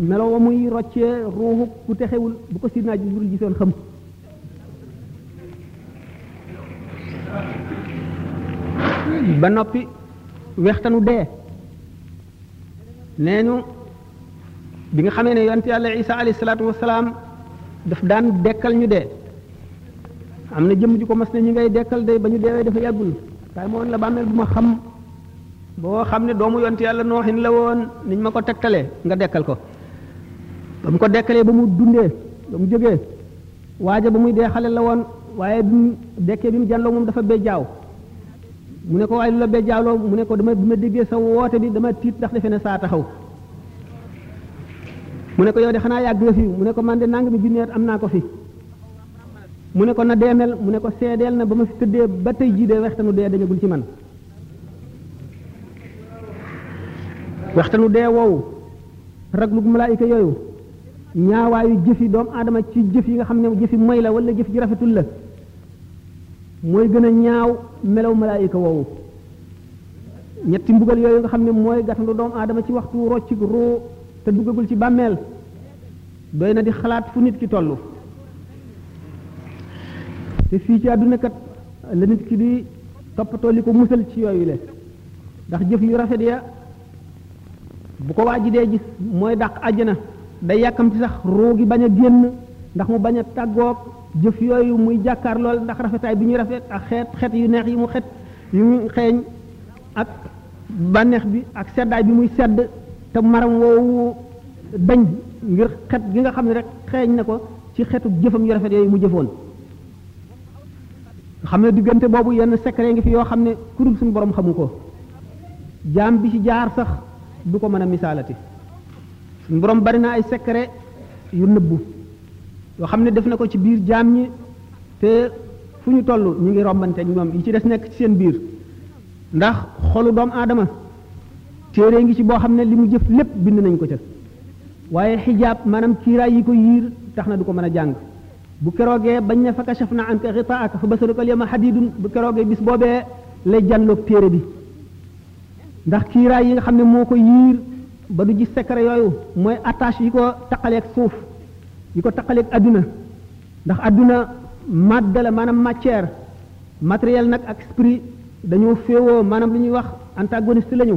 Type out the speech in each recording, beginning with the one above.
melo wa muy roccee ruuxu ku texewul bu ko sidnaa jibril gisoon xam ba noppi wextanu dee nee ñu bi nga xamee ne yonent yàlla isa alayhi salaatu wasalaam daf daan dekkal ñu dee am na jëmm ju ko mas ne ñu ngay dekkal day ba ñu deewee dafa yàggul waaye moo woon la bàmmeel bu ma xam boo xam ne doomu yonent yàlla nooxin la woon niñ ma ko tegtalee nga dekkal ko ba mu ko dekkalee ba mu dundee ba mu jógee waaja ba muy dee xale la woon waaye bi mu dekkee bi mu jàlloo moom dafa bejjaaw mu ne ko waaye lu la bejjaaloo mu ne ko dama bi ma déggee sa woote bi dama tiit ndax defe ne saa taxaw mu ne ko yow de xanaa yàgg nga fi mu ne ko man de nangami junni at am naa ko fi mu ne ko na deemel mu ne ko seedeel na ba ma fi tëddee ba tey jii de wextanu dee dañagul ci man wextanu dee woowu raglug malaayika yooyu ñaawaayu jëfi doomu aadama ci jëf yi nga xam ne jëfi moy la wala jëf ji rafetul la mooy gën a ñaaw melaw malaayika woowu ñetti mbugal yooyu nga xam ne mooy gàttandu doomu aadama ci waxtu rocc ruu te duggagul ci bàmmeel doy na di xalaat fu nit ki toll te fii ci àdduna kat la nit ki di toppatoo li ko musal ci yooyu le ndax jëf yu rafet ya bu ko waa ji dee gis mooy dàq àjjana day yàkkamti sax ruu gi bañ a génn ndax mu bañ a tàggoog jëf yooyu muy jàkkaar lool ndax rafetaay bi ñuy rafet ak xeet xeet yu neex yi mu xet yu mu xeeñ ak bànneex bi ak seddaay bi muy sedd te maram woowu dañ ngir xet gi nga xam ne rek xeeñ na ko ci xetu jëfam yu rafet yooyu mu jëfoon xam ne diggante boobu yenn secret ngi fi yoo xam ne ku dul suñu borom xamu ko jaam bi ci jaar sax du ko mën a misaalati suñu borom bari na ay secret yu nëbbu yoo xam ne def na ko ci biir jaam ñi te fu ñu toll ñu ngi rombante ñoom yi ci des nekk ci seen biir ndax xolu doomu aadama téere ngi ci boo xam ne li mu jëf lépp bind nañ ko ca waaye xijaab maanaam kiiraay yi ko yiir tax na du ko mën a jàng bu keroogee bañ ne fa kashaf na anka xitaaka fa basaruka lyama xadidun bu keroogee bis boobee lay jànloog téere bi ndax kiiraay yi nga xam ne moo ko yiir ba du gis secret yooyu mooy attache yi ko taqaleeg suuf yi ko taqaleeg adduna ndax adduna madda la maanaam matière matériel nag ak esprit dañoo féewoo maanaam lu ñuy wax antagoniste lañu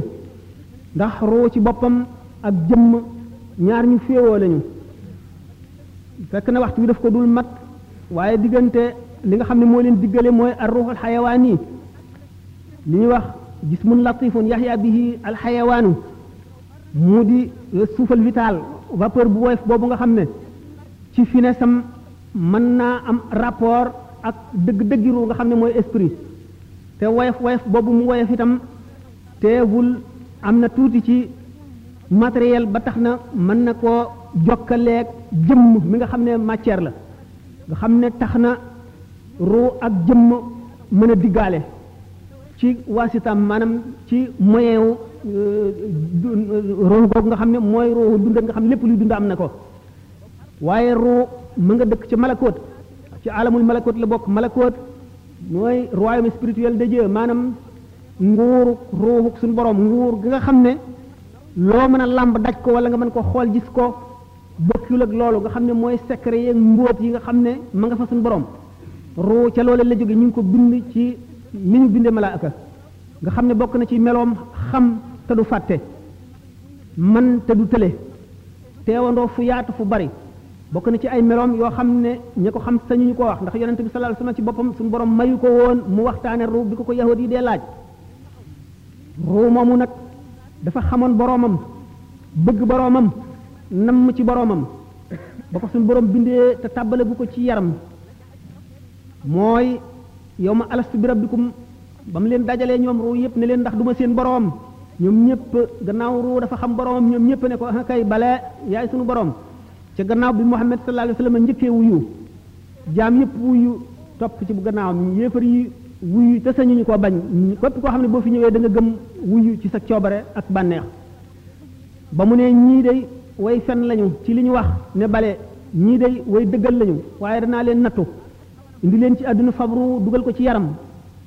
ndax roo ci boppam ak jëmm ñaar ñu féewoo lañu fekk na waxtu bi daf ko dul mat waaye diggante li nga xam ne moo leen diggale mooy ar ruuxul xayawaan yi li ñuy wax jismun latifun yaxya bihi al xayawaanu mu di suufal vital vapeur bu woyof boobu nga xam ne ci finesse am mën naa am rapport ak dëgg-dëggi ruu nga xam ne mooy esprit te woyof woyof boobu mu woyof itam teewul am na tuuti ci matériel ba tax na mën na koo jokkaleeg jëmm mi nga xam ne matière la nga xam ne tax na ruu ak jëmm mën a diggaale ci waasitaam maanaam ci moyen wu euh, ruu googu nga xam ne mooy ruu dund nga xam ne lépp luy dund am na ko waaye ruu mu nga dëkk ci malakoot ci alamul malakoot la bokk malakoot mooy royaume spirituel de Dieu maanaam nguuru ruuxu suñu borom nguur gi nga xam ne loo mën a làmb daj ko wala nga mën ko xool gis ko bokkul ak loolu nga xam ne mooy secret yeeg mbóot yi nga xam ne ma nga fa suñu borom ruu ca loolee la jóge ñu ngi ko bind ci ni ñu bindee malaaka nga xam ne bokk na ci meloom xam te du fàtte man te du tële teewandoo fu yaatu fu bari bokk na ci ay meloom yoo xam ne ña ko xam sañuñu ko wax ndax yonent bi sallallahu alayhi wasallam ci boppam suñu borom mayu ko woon mu waxtaane ruu bi ko ko yahud yi dee laaj ruu moomu nag dafa xamoon boroomam bëgg boroomam namm ci boroomam ba ko suñu borom bindee te tàbbale bu ko ci yaram mooy yow ma alastu bi rabbikum ba mu leen dajalee ñoom ruu yëpp ne leen ndax duma seen boroom ñoom ñëpp gannaaw ruu dafa xam boroomam ñoom ñëpp ne ko ah kay bale yaay sunu boroom ca gannaaw bi Muhammad sallallahu alayhi wa sallam njëkkee wuyu jaam yëpp wuyu topp ci bu gannaawam yéefar yi wuyu te sañuñu koo bañ képp koo xam ne boo fi ñëwee da nga gëm wuyu ci sa coobare ak bànneex ba mu ne ñii day way fen lañu ci li ñu wax ne bale ñii day way dëggal lañu waaye danaa leen nattu indi leen ci àdduna fabru dugal ko ci yaram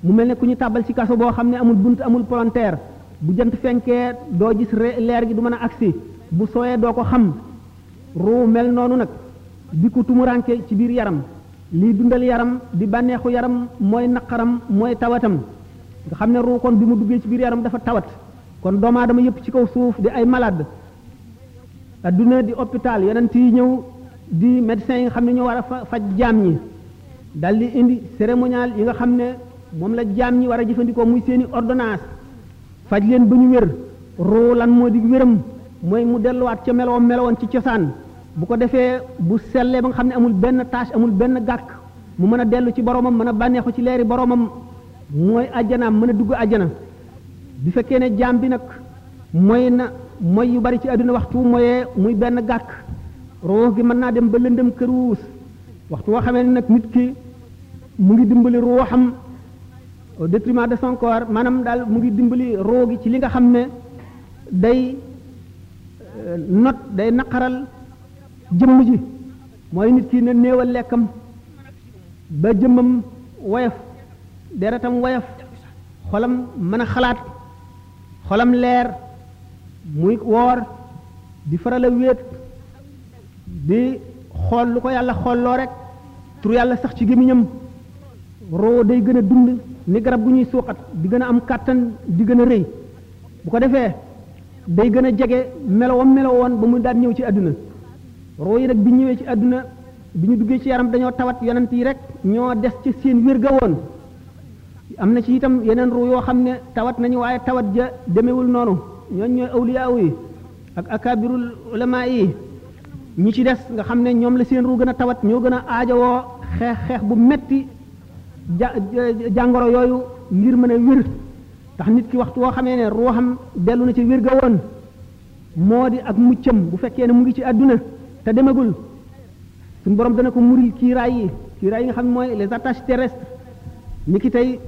mu mel ne ku ñu tàbbal ci kaso boo xam ne amul bunt amul volontaire bu jant fenkee doo gis leer gi du mën a agsi bu sooyee doo ko xam ruu mel noonu nag di ko tumuranke ci biir yaram lii dundal yaram di bànneexu yaram mooy naqaram mooy tawatam nga xam ne ruu kon bi mu duggee ci biir yaram dafa tawat kon doomu aadama yëpp ci kaw suuf di ay malade adduna di hôpital yonent yi ñëw di médecins yi nga xam ne ñoo war a faj jaam ñi dal di indi cérémonial yi nga xam ne moom la jaam ñi war a jëfandikoo muy seeni ordonnance faj leen ba ñu wér roo lan moo di wéram mooy mu delluwaat ca meloom melowoon ci cosaan bu ko defee bu sellee ba nga xam ne amul benn tâche amul benn gàkk mu mën a dellu ci boromam mën a bànneexu ci leeri boromam mooy ajjanaam mën a dugg ajjana bi fekkee ne jaam bi nag mooy na mooy yu bari ci àdduna waxtu mooyee muy benn gàkk roox gi mën naa dem ba lëndëm kër wuus waxtu woo xamee ne nag nit ki mu ngi dimbali ruuxam au détriment de son corps maanaam daal mu ngi dimbali roo gi ci li nga xam ne day euh, not day naqaral jëmm ji mooy nit ki na néewal lekkam ba jëmmam woyof deretam woyof xolam mën a xalaat xolam leer muy woor di faral a wéet di xool lu ko yàlla xoolloo rek tur yàlla sax ci gémmiñam roo day gën a dund ni garab gu ñuy suuxat di gën a am kàttan di gën a rëy bu ko defee day gën a jege melowam melowoon ba mu daan ñëw ci àdduna roo yi nag bi ñëwee ci àdduna bi ñu duggee ci yaram dañoo tawat yonent yi rek ñoo des ci seen wér ga woon am na ci itam yeneen ruu yoo xam ne tawat nañu waaye tawat ja demewul noonu ñooñ ñooy awliyaaw yi ak akabirul ulama yi ñi ci des nga xam ne ñoom la seen ruu gën a tawat ñoo gën a aajowoo xeex xeex bu metti ja jàngoro yooyu ngir mën a wér tax nit ki waxtu woo xamee ne ruuxam dellu na ci wér ga woon moo di ak muccam bu fekkee ne mu ngi ci àdduna te demagul suñu borom dana ko muril kiiraay yi kiiraay yi nga xam ne mooy les attaches terrestres ni ki tey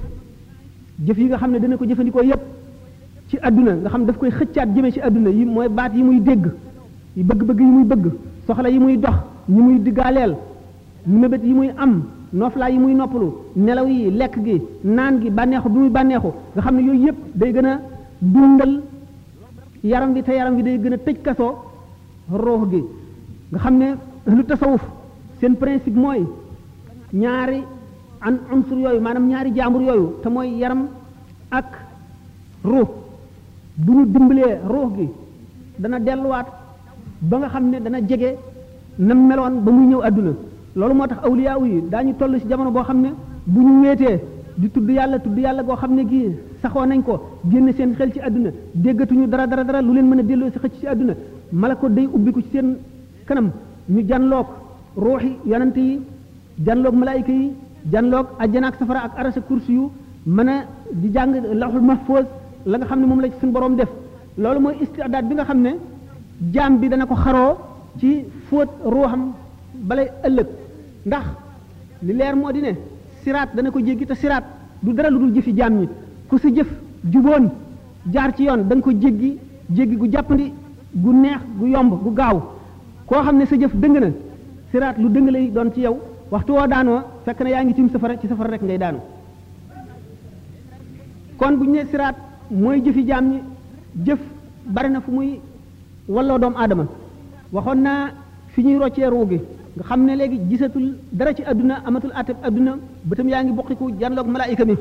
jëf yi nga xam ne dana ko jëfandikoo yépp ci àdduna nga xam daf koy xëccaat jëme ci àdduna yi mooy baat yi muy dégg yi bëgg-bëgg yi muy bëgg soxla yi muy dox ñi muy diggaaleel mébét yi muy am noflaay yi muy noppalu nelaw yi lekk gi naan gi bànneexu bi muy bànneexu nga xam ne yooyu yëpp day gën a dundal yaram bi te yaram bi day gën a tëj kasoo ruux gi nga xam ne lu tasawuf seen principe mooy ñaari an unsur yooyu maanaam ñaari jaambur yooyu te mooy yaram ak ruux bu ñu dimbalee ruux gi dana delluwaat ba nga xam ne dana jege na meloon ba muy ñëw àdduna loolu moo tax awliyaa yi daañu toll ci jamono boo xam ne bu ñu wéetee di tudd yàlla tudd yàlla goo xam ne gii saxoo nañ ko génn seen xel ci àdduna déggatuñu dara dara dara lu leen mën a delloo si xëcc ci àdduna mala ko day ubbiku ci seen kanam ñu janloog ruuxi yonante yi janloog malaayika yi janloog ajjana ak safara ak arasa kursi yu mën a di jàng lawxul mahfuz la nga xam ne moom la ci suñu borom def loolu mooy istidaad bi nga xam ne jaam bi dana ko xaroo ci fóot ruuxam balay ëllëg ndax li leer moo di ne siraat dana ko jéggi te siraat du dara lu dul jëfi jaam ñi ku sa jëf juboon jaar ci yoon da ko jéggi jéggi gu jàppandi gu neex gu yomb gu gaaw koo xam ne sa jëf dëng na siraat lu dëng lay doon ci yow waxtu woo daanoo fekk na yaa ngi tiim safara ci safara rek ngay daanu kon bu ñu nee siraat mooy jëfi jaam ñi jëf bari na fu muy walloo doomu aadama waxoon naa fi ñuy roccee ruu gi nga xam ne léegi gisatul dara ci àdduna amatul àttab àdduna bëtam yaa ngi boqiku janloog malaayika mi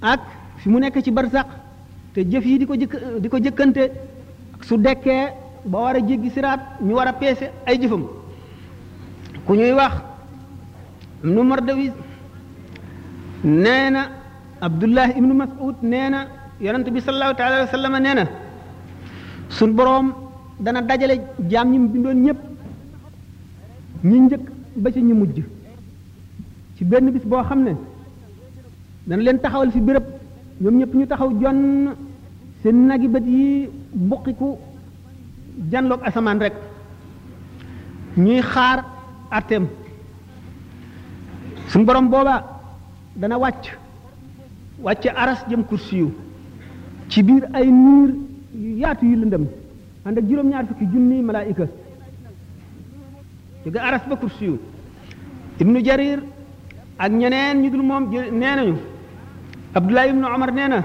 ak fi mu nekk ci barsaq te jëf yi di ko jëkk di ko jëkkante su dekkee ba war a jéggi siraat ñu war a peese ay jëfam ku ñuy wax ibnu mardawis nee na abdullah ibnu mas'ud nee na yonent bi sallallahu taala wa sallama nee na suñ boroom dana dajale jaam ñi mu bindoon ñëpp ñi njëkk ba ci ñu mujj ci benn bis boo xam ne dana leen taxawal fi béréb ñoom ñëpp ñu taxaw jonn seen nagi bët yi buqiku janloog asamaan rek ñuy xaar àtteem suñ borom booba dana wàcc wàcce aras jëm kursi yu ci biir ay niir yu yaatu yu lëndëm ànd ak juróom-ñaar fukki junniy malaayika jóge aras ba kursi yu ibnu jarir ak ñeneen ñu dul moom nee nañu abdullah ibnu omar nee na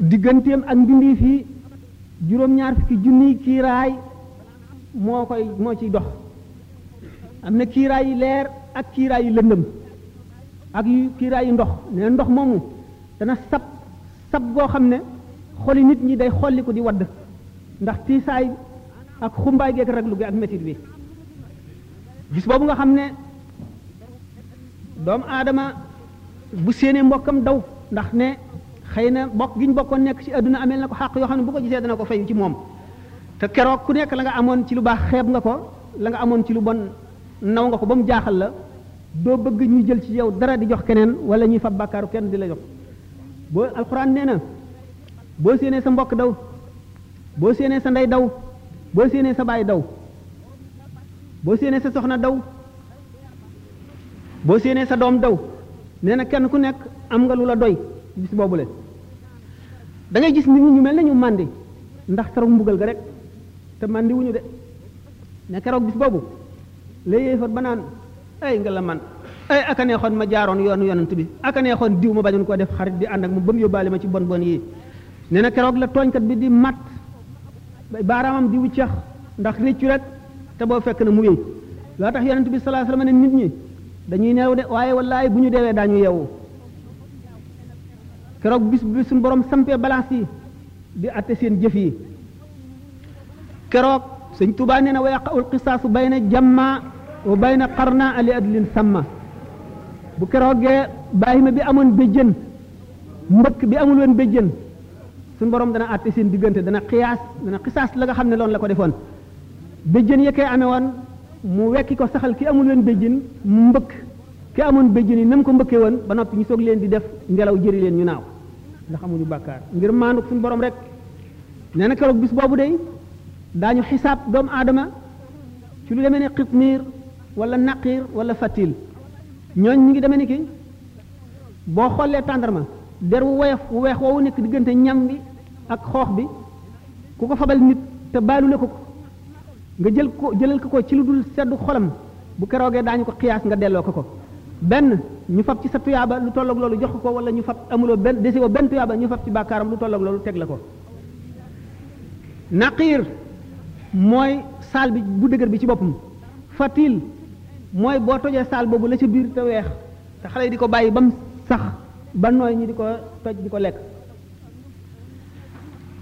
digganteem ak mbindeef yi juróom-ñaar fukki junniy kiiraay moo koy moo ciy dox am na kiiraay yi leer ak kiiraay yi lëndëm ak yu kiiraay yi ndox ne ndox moomu dana sab sab goo xam ne xoli nit ñi day xolli ko di wadd ndax tiisaay ak xumbaay geeg raglu gi ak métit bi gis boobu nga xam ne doomu aadama bu séenee mbokkam daw ndax ne xëy na bokk gi ñu bokkoon nekk ci àdduna ameel na ko xàq yoo xam ne bu ko gisee dana ko fayu ci moom te keroog ku nekk la nga amoon ci lu baax xeeb nga ko la nga amoon ci lu bon naw nga ko ba mu jaaxal la doo bëgg ñu jël ci yow dara di jox keneen wala ñuy fab bàkkaaru kenn di la jox boo alxuraan nee na boo séenee sa mbokk daw boo séenee sa ndey daw boo séenee sa baay daw boo séenee sa soxna daw boo séenee sa doom daw nee na kenn ku nekk am nga lu la doy bis boobu leen da ngay gis nit ñi ñu mel nañu màndi ndax keroog mbugal ga rek te màndi wuñu de ne keroog bis boobu la yéefar ba naan ay nga la man ay aka neexoon ma jaaroon yoonu yonent bi aka neexoon diw ma bañoon koo def xarit di ànd ak mu ba mu yóbbaale ma ci bon bon yi nee na keroog la tooñkat bi di mat baaraamam di wuccax ndax réccu rek te boo fekk na mu wéy loo tax yonent bi sallallahu alayhi wasallam ne nit ñi dañuy neew de waaye wallaay bu ñu deewee daañu yeewu keroog bis bi suñu borom sampee balance yi di atte seen jëf yi keroog sëñ Tuubaa nee na wa yaqa'ul qisaasu bayna jamma wa bayna qarna ali adlin samma bu keroogee bàyyi ma bi amoon béjjën mbëkk bi amul woon béjjën suñu borom dana àtte seen diggante dana xiyaas dana xisaas la nga xam ne loolu la ko defoon béjjën ya koy amee woon mu wekki ko saxal ki amul woon béjjën mu mbëkk ki amoon béjjën yi nam ko mbëkkee woon ba noppi ñu soog leen di def ngelaw jëri leen ñu naaw ndax amuñu bàkkaar ngir maandu suñu borom rek nee na keroog bis boobu day daañu xisaab doomu aadama ci lu demee ne xitmiir wala naqiir wala fatil ñooñ ñu ngi demee ni ki boo xoolee tàndarma der wu woyof wu weex woowu nekk diggante ñam bi ak xoox bi ku ko fabal nit te baalu la ko ko nga jël ko jëlal ko ko ci lu dul seddu xolam bu keroogee daañu ko xiyaas nga delloo ko ko benn ñu fab ci sa tuyaaba lu tolloog loolu jox ko wala ñu fab amuloo benn desi woo benn tuyaaba ñu fab ci bàkkaaram lu tolloog loolu teg la ko naqiir mooy saal bi bu dëgër bi ci boppam fatil mooy boo tojee saal boobu la ca biir te weex te xale yi di ko bàyyi ba mu sax ba nooy ñi di ko toj di ko lekk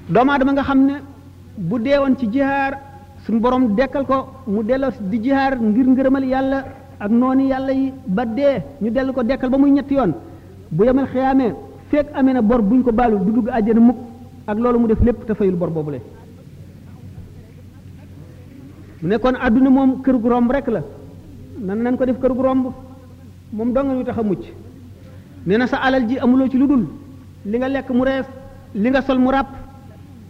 doomu aadama nga xam ne bu deewoon ci jihaar suñu borom dekkal ko mu delloo di jihaar ngir ngërëmal yàlla ak noonu yàlla yi ba dee ñu dellu ko dekkal ba muy ñetti yoon bu yemal xiyaamee fekk amee na bor buñ ko baalu du dugg àjjana mukk ak loolu mu def lépp te fayul bor boobu le mu ne kon àdduna moom kër gu romb rek la nan nan ko def kër gu romb moom dong nga ñu tax a mucc nee na sa alal ji amuloo ci lu dul li nga lekk mu rees li nga sol mu ràpp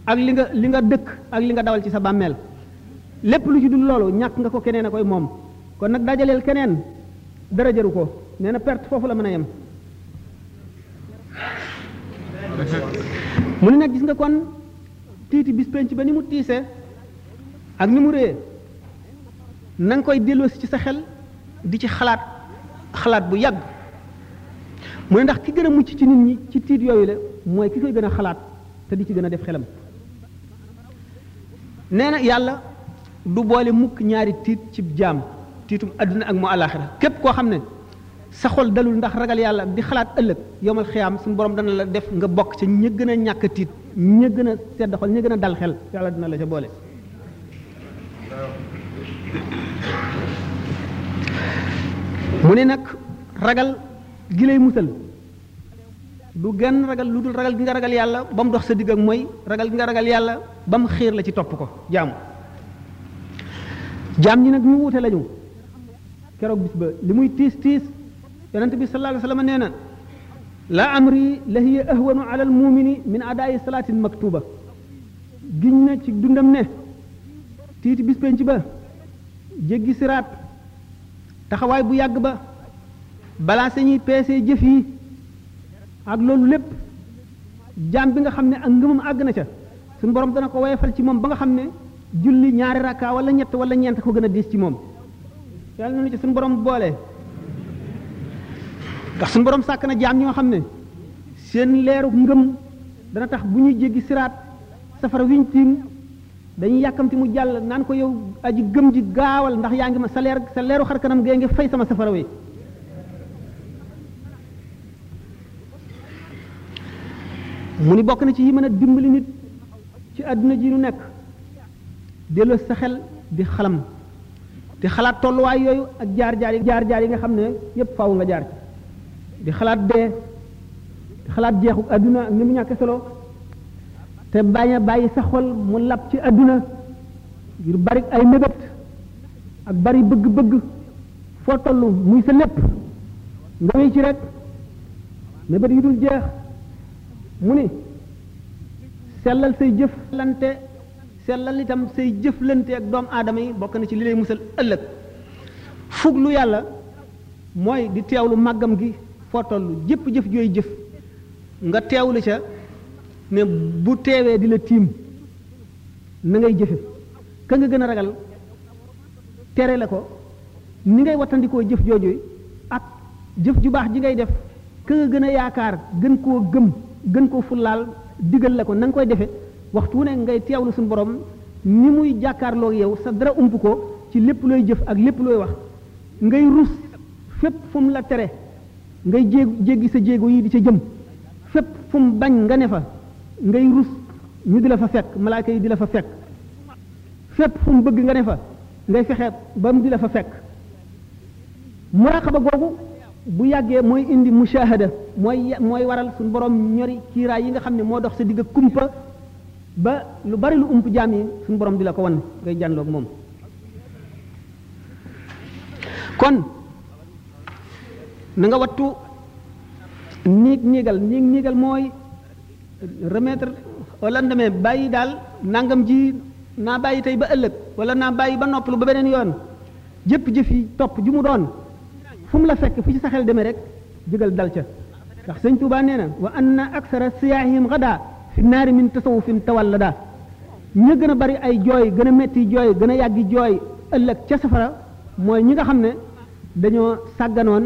ak li nga li nga dëkk ak li nga dawal ci sa bàmmeel lépp lu ci dul loolu ñàkk nga ko keneen a koy moom kon nag dajaleel keneen dara jëru ko nee na perte foofu la mën a yem mu ne nag gis nga kon tiiti bis penc ba ni mu tiise ak ni mu réyee na nga koy delloosi ci sa xel di ci xalaat xalaat bu yàgg mu ne ndax ki gën a mucc ci nit ñi ci tiit yooyu la mooy ki koy gën a xalaat te di ci gën a def xelam nee na yàlla du boole mukk ñaari tiit ci jaam tiitum àdduna ak mu àllaaxira képp koo xam ne sa xol dalul ndax ragal yàlla di xalaat ëllëg yomal xiyaam suñu borom dana la def nga bokk ca ña gën a ñàkk tiit ña gën a sedd xol ña gën a dal xel yàlla dina la ca boole mu ne nag ragal gi lay musal du genn ragal lu dul ragal gi nga ragal yàlla ba mu dox sa digg ak mooy ragal gi nga ragal yàlla ba mu xiir la ci topp ko jaamu jaam ñi nag ñu wuute lañu keroog bis ba li muy tiis tiis yonente bi sallallahu alayhi wa sallam nee na la amri la hiya ahwanu ala almumini min adaayi salaatin maktuba giñ na ci dundam ne tiiti bis penc ba jéggi siraat taxawaay bu yàgg ba balaa sañuy peesee jëf yi ak loolu lépp jaam bi nga xam ne ak ngëmam àgg na ca suñu borom dana ko woyefal ci moom ba nga xam ne julli ñaari rakka wala ñett wala ñeent ko gën a diis ci moom yàlla na ci suñu borom boole ndax suñu borom sàkk na jaam ñoo xam ne seen leeru ngëm dana tax bu ñuy jéggi siraat safara wiñ tiim dañuy yàkkamti mu jàll naan ko yow aji gëm ji gaawal ndax yaa ngi ma sa leer sa leeru xar kanam gee ngi fay sama safara wi mu ni bokk na ci yi mën a dimbali nit ci àdduna ji nu nekk delloo sa xel di xalam te xalaat tolluwaay yooyu ak jaar-jaar yi jaar-jaar yi nga xam ne yépp faaw nga jaar ci di xalaat dee di xalaat jeexu àdduna ak ni mu ñàkke solo te bañ a bàyyi sa xol mu lab ci àdduna ngir bari ay mébét ak bari bëgg-bëgg foo toll muy sa lépp nga wéy ci rek mébét yu dul jeex mu ni sellal say jëf lante sellal itam say jëflante ak doomu aadama yi bokk na ci li lay musal ëllëg fuglu yàlla mooy di teewlu màggam gi foo toll jëpp jëf jooy jëf nga teewlu ca ne bu teewee di la tiim na ngay jëfe ka nga gën a ragal tere la ko ni ngay wattandikoo jëf jooju ak jëf ju baax ji ngay def ka nga gën a yaakaar gën koo gëm gën koo fullaal digal la ko na nga koy defe waxtu wu ne ngay teewlu suñu borom ni muy jàkkaarloo yow sa dara ump ko ci lépp looy jëf ak lépp looy wax ngay rus fépp fu mu la tere ngay jéeg jéggi sa jéego yi di ca jëm fépp fu mu bañ nga ne fa ngay rus ñu di la fa fekk malaaka yi di la fa fekk fépp fu mu bëgg nga ne fa ngay fexe ba mu di la fa fekk muraqaba googu bu yàggee mooy indi mushahada mooy mooy waral suñu borom ñori kiiraay yi nga xam ne moo dox sa digg kumpa ba lu bari lu ump jaam yi suñu borom di la ko wan ngay jànloog moom kon na nga wattu niig niigal niig niigal mooy remettre au lendemain bàyyi daal nangam ji naa bàyyi tey ba ëllëg wala naa bàyyi ba noppalu ba beneen yoon jëpp jëf yi topp ju mu doon fu mu la fekk fu ci sa xel demee rek jógal dal ca ndax sëñ Tuubaa nee na wa anna aksara siyaahihim gada fi naari min tasawufin tawallada ña gën a bari ay jooy gën a metti jooy gën a yàggi jooy ëllëg ca safara mooy ñi nga xam ne dañoo sàgganoon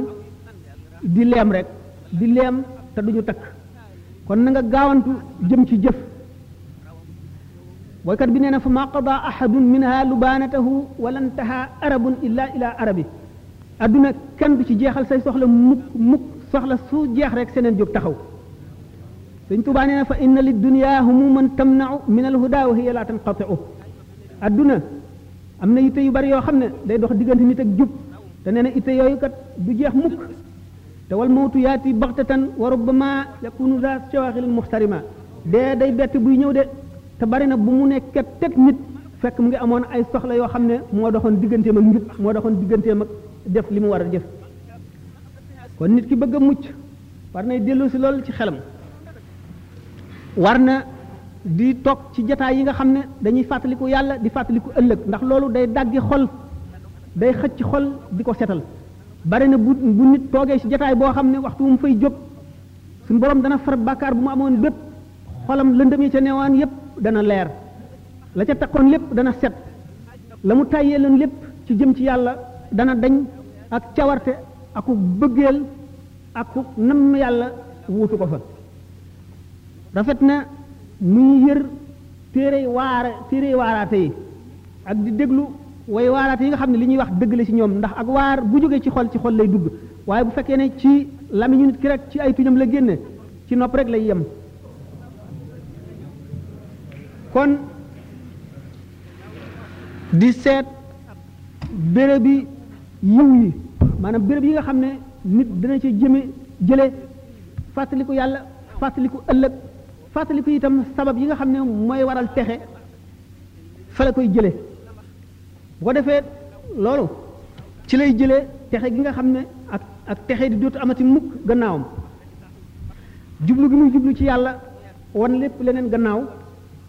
di leem rek di leem te duñu takk kon na nga gaawantu jëm ci jëf boykat bi nee na fa ma qada ahadun minha lubaanatahu wala ntaha arabun illa ila arabi adduna kenn du ci jeexal say soxla mukk mukk soxla su jeex rek seneen jóg taxaw sëñ Tuubaa nee na fa inna li dunya humuman tamnau min al huda wa hiya la tanqatiu adduna am na yitte yu bari yoo xam ne day dox diggante nit ak jub te nee na itte yooyu kat du jeex mukk te wal mawtu yaati baxtatan wa rubbama yakunu za shawaaxil muxtarima dee day bett buy ñëw de te bari na bu mu ne ket teg nit fekk mu ngi amoon ay soxla yoo xam ne moo doxoon digganteem ak njub moo doxoon digganteem ak def li mu war a def kon nit ki bëgg a mucc war nay dellu si loolu ci xelam war na di toog ci jataay yi nga xam ne dañuy fàttaliku yàlla di fàttaliku ëllëg ndax loolu day dàggi xol day xëcc xol di ko setal bari na bu bu nit toogee ci jataay boo xam ne waxtu mu fay jóg suñu borom dana far bàkkaar bu mu amoon bépp xolam lëndëm yi ca neewaan yépp dana leer la ca takkoon lépp dana set la mu tàyyee leen lépp ci jëm ci yàlla dana dañ ak cawarte aku bëggeel aku namm yàlla wuutu ko fa rafet na muy yër téere yi waara téere yi waaraate yi ak di déglu way waaraate yi nga xam ne li ñuy wax dëgg la ci ñoom ndax ak waar bu jógee ci xol ci xol lay dugg waaye bu fekkee ne ci lamiñu nit ki rek ci ay tuñam la génne ci nopp rek lay yem kon di seet béréb bi yiw yi maanaam béréb yi nga xam ne nit dina ci jëme jële fàttaliku yàlla fàttaliku ëllëg fàttaliku itam sabab yi nga xam ne mooy waral texe fa la koy jële bu ko defee loolu ci lay jëlee texe gi nga xam ne ak ak texe di dootu amati mukk gannaawam jublu gi muy jublu ci yàlla wan lépp leneen gannaaw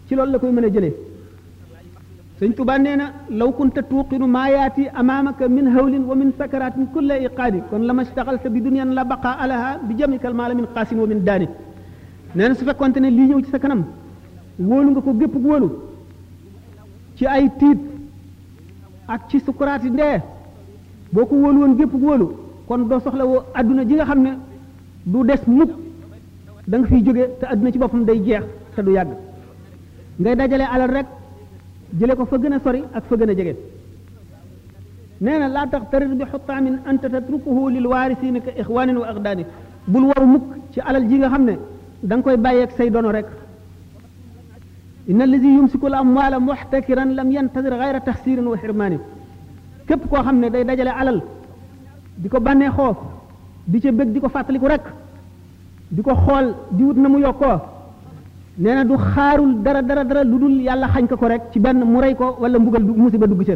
ci loolu la koy mën a jëlee sëñ Tuubaa nee na law kunta tuuqinu maa yaati amaamaka min hawlin wa min sakaratin kulla iqaadi kon la ma staxalta bi duniyan la baqa alaha bi jamikal maala min qaasin wa min daani nee na su fekkonte ne lii ñëw ci sa kanam wóolu nga ko gépp wóolu ci ay tiit ak ci sukuraati ndee boo ko wóolu woon gépp wóolu kon doo soxla woo adduna ji nga xam ne du des mukk da nga fiy jóge te adduna ci boppam day jeex te du yàgg ngay dajale alal rek jële ko fa gën a sori ak fa gën a jege nee na laa tax tarir bi xutaamin anta tatrukuhu lil waarisiina ka ixwaanin wa aqdaani bul waru mukk ci alal ji nga xam ne da nga koy bàyyeeg say dono rek inna allazi yumsiku al amwala muxtakiran lam yantadir gayra taxsirin wa xirmaani képp koo xam ne day dajale alal di ko bànnee xoo di ca bëgg di ko fàttaliku rek di ko xool di wut na mu yokkoo nee na du xaarul dara dara dara lu dul yàlla xañ ko ko rek ci benn mu rey ko wala mbugal musiba dugg ca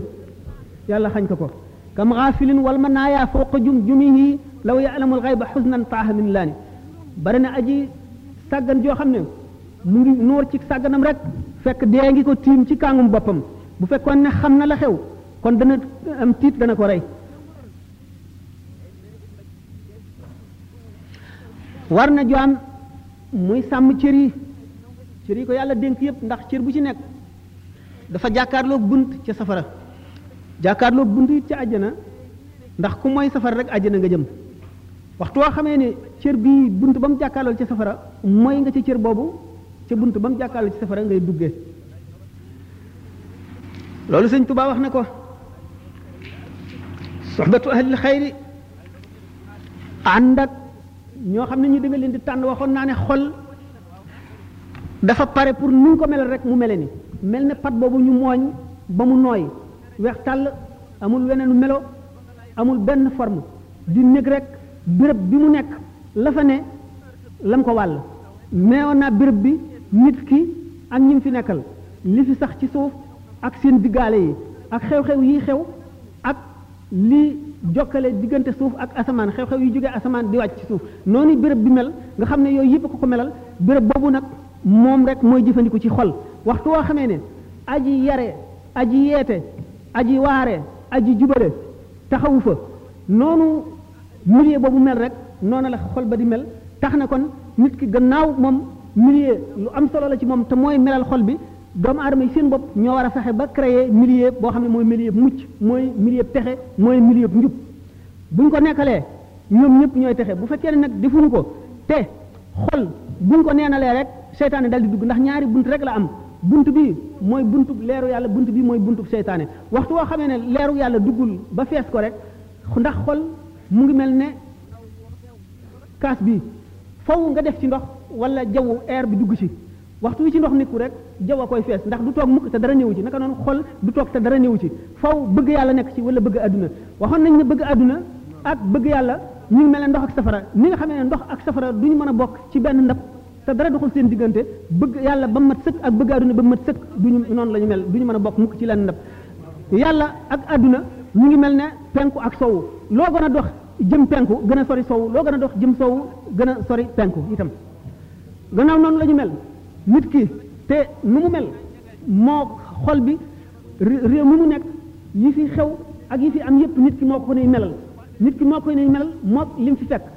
yàlla xañ ko ko kam xaafilin wal ma naayaa fawqa jum jumihi law yaalamul xayba xusnan taaha min laani bari na aji sàggan joo xam ne mu ngi noor ci sàgganam rek fekk dee ngi ko tiim ci kàngum boppam bu fekkoon ne xam na la xew kon dana am tiit dana ko rey war na jaam muy sàmm cër yi cër yi ko yàlla dénk yëpp ndax cër bu ci nekk dafa jàkkaarloog bunt ca safara jàkkaarloog bunt it ca àjjana ndax ku mooy safara rek àjjana nga jëm waxtu woo xamee ne cër bii bunt ba mu jàkkaarloo ca safara mooy nga ca cër boobu ca bunt ba mu jàkkaarloo ci safara ngay duggee loolu sëñ Tuubaa wax na ko soxbatu ahlil xayri ànd ak ñoo xam ne ñi da nga leen di tànn waxoon naa ne xol dafa pare pour ni ko melal rek mu mele ni mel ne pat boobu ñu mooñ ba mu nooy weex tàll amul weneenu melo amul benn forme di nekk rek béréb bi mu nekk la fa ne lam ko wàll meewoon naa béréb bi nit ki ak ñi fi nekkal li fi sax ci suuf ak seen diggaale yi ak xew-xew yi xew li jokkale diggante suuf ak asamaan xew-xew yu jógee asamaan di wàcc ci suuf noonu béréb bi mel nga xam ne yooyu yëpp ko ko melal béréb boobu nag moom rek mooy jëfandiku ci xol waxtu woo xamee ne aji yare aji yeete aji waare aji jubale taxawu fa noonu milieu boobu mel rek noonu la xol ba di mel tax na kon nit ki gannaaw moom milieu lu am solo la ci moom te mooy melal xol bi doomu aadama yi seen bopp ñoo war a fexe ba créer milieu boo xam ne mooy milieu mucc mooy milieu texe mooy milieu njub buñ ko nekkalee ñoom ñëpp ñooy texe bu fekkee ne nag defuñu ko te xol buñ ko neenalee rek seytaane dal di dugg ndax ñaari bunt rek la am bunt bi mooy buntub leeru yàlla bunt bi mooy buntub seytaane waxtu woo xamee ne leeru yàlla duggul ba fees ko rek ndax xol mu ngi mel ne kaas bi faw nga def ci ndox wala jaww air bi dugg ci waxtu wi ci ndox nekku rek jaww a koy fees ndax du toog mukk te dara néew ci naka noonu xol du toog te dara néew ci faw bëgg yàlla nekk ci wala bëgg àdduna waxoon nañ ne bëgg àdduna ak bëgg yàlla ñu ngi mel ne ndox ak safara ni nga xamee ne ndox ak safara duñu mën a bokk ci benn ndab te dara doxul seen diggante bëgg yàlla ba mat sëkk ak bëgg àdduna ba mat sëkk duñu noonu la ñu mel duñu mën a bokk mukk ci lenn ndab yàlla ak àdduna ñu ngi mel ne penku ak sowu loo gën a dox jëm penku gën a sori sowu loo gën a dox jëm sowu gën a sori penku itam gannaaw noonu la ñu mel nit ki te nu mu mel moo xol bi réew mi mu nekk yi fi xew ak yi fi am yépp nit ki moo ko nuy melal nit ki moo koy nuy melal moo lim fi fekk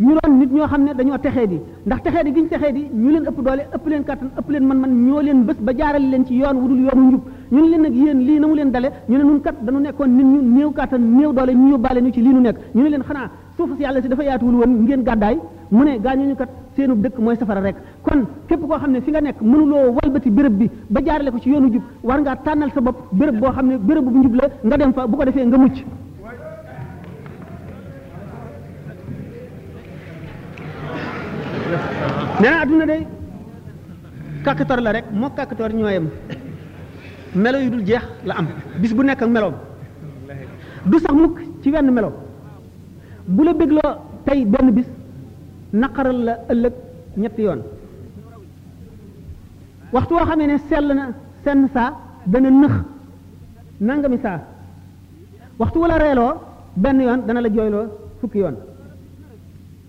ñu doon nit ñoo xam ne dañoo texee di ndax texee di gi ñu texee di ñu leen ëpp doole ëpp leen kattan ëpp leen man-man ñoo leen bés ba jaarale leen ci yoon wudul yoonu njub ñu ne leen nag yéen lii na mu leen dale ñu ne nun kat dañu nekkoon nit ñu néew kattan néew doole ñu yóbbaale ñu ci lii nu nekk ñu ne leen xanaa suuf si yàlla si dafa yaatuwul woon ngeen gàddaay mu ne gaañooñu kat seenu dëkk mooy safara rek kon képp koo xam ne fi nga nekk mënuloo walbati béréb bi ba jaarale ko ci yoonu jub war ngaa tànnal sa bopp béréb boo xam ne béréb bu njub la nga dem fa bu ko defee nga mucc nee na adduna day kàkkatar la rek moo kàkkatar ñooyam melo yu dul jeex la am bis bu nekk ak meloom du sax mukk ci wenn melo bu la bégloo tey benn bis naqaral la ëllëg ñetti yoon waxtu woo xamee ne sell na senn saa dana nëx nangami saa waxtu wala reeloo benn yoon dana la jooyloo fukki yoon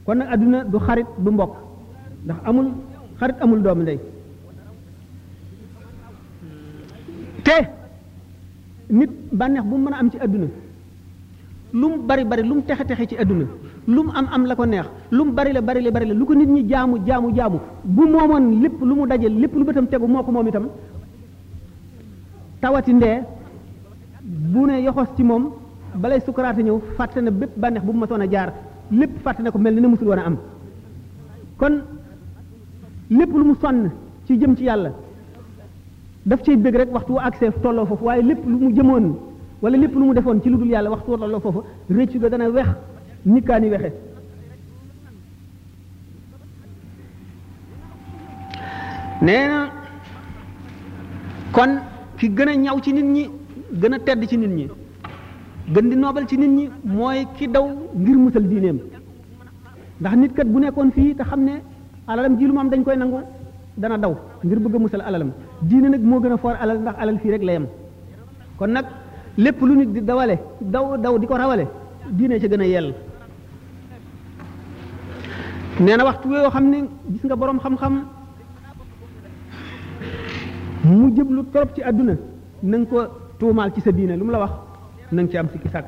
kon nag àdduna du xarit du mbokk ndax amul xarit amul doomu ndey te nit bànneex bu mu mën a am ci àdduna lu mu bari bari lu mu texe texe ci àdduna lu mu am am la ko neex lu mu bari la bari la bari la lu ko nit ñi jaamu jaamu jaamu bu moomoon lépp lu mu daje lépp lu bëtam tegu moo ko moom itam tawati ndee bu ne yoxos ci moom balay sukaraate ñëw fàtte na bépp bànneex bu mu masoon a jaar lépp fàtte na ko mel ni ne musul woon a am kon lépp lu mu sonn ci jëm ci yàlla daf cay bëgg rek waxtu ak seef tolloo foofu waaye lépp lu mu jëmoon wala lépp lu mu defoon ci lu dul yàlla waxtu tolloo foofu réccu ga dana wex nikkaani wexe nee na kon ki gën a ñaw ci nit ñi gën a tedd ci nit ñi gën di noobal ci nit ñi mooy ki daw ngir musal diineem ndax nit kat bu nekkoon fii te xam ne alalam ji lu mu am dañ koy nangu dana daw ngir bëgg a musal alalam diine nag moo gën a foor alal ndax alal fii rek la yem kon nag lépp lu nit di dawale daw daw di ko rawale diine ca gën a yell nee na waxtu yoo xam ne gis nga boroom xam-xam mu jëblu trop ci àdduna na nga ko tuumaal ci sa diine lu mu la wax na nga ci am sikki sàkk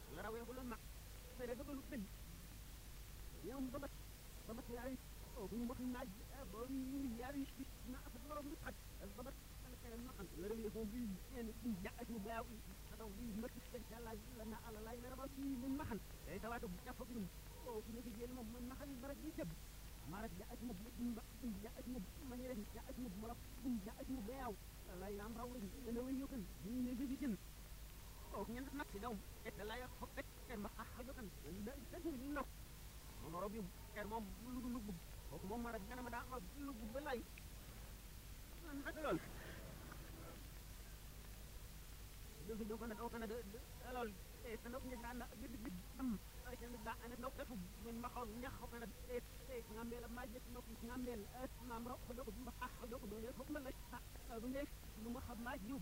nga rawee bu la mag te dafa doon bëgg yow ba mat ba mat ñaari o bu ñu wax naaj ba ñu ñaari bi na ak borom bi xaj ba mat ala kay ma am la rewe ko bi en ci jaxat mu baaw yi taw bi ma ci ci yàlla ji la na ala lay la rabal ci min maxal day tawaatu bu jàpp bi o bu ñu di jël moom man maxal bara ji jëb mara jaxat mu bu ba jaxat mu ma ñu leen jaxat mu borom jaxat mu baaw lay am raw ni dana wéy yokkal ñu ne bi jëm ñen nak ci daw et la ya fop et ter ma ah xajo kan da da ni no mo robi ter mom lu lu bu ko mom mara dana ma da ma lu bu balay nak lol do do ko na do kana do lol e tan ok ñaan na gid gid am ay tan da ana do ko min ma xaw ñax ko na e e nga mel ma jëf no ko nga mel ma ma ko do ko ma ah do ko do ko ma la do ne mu ma xam ma jub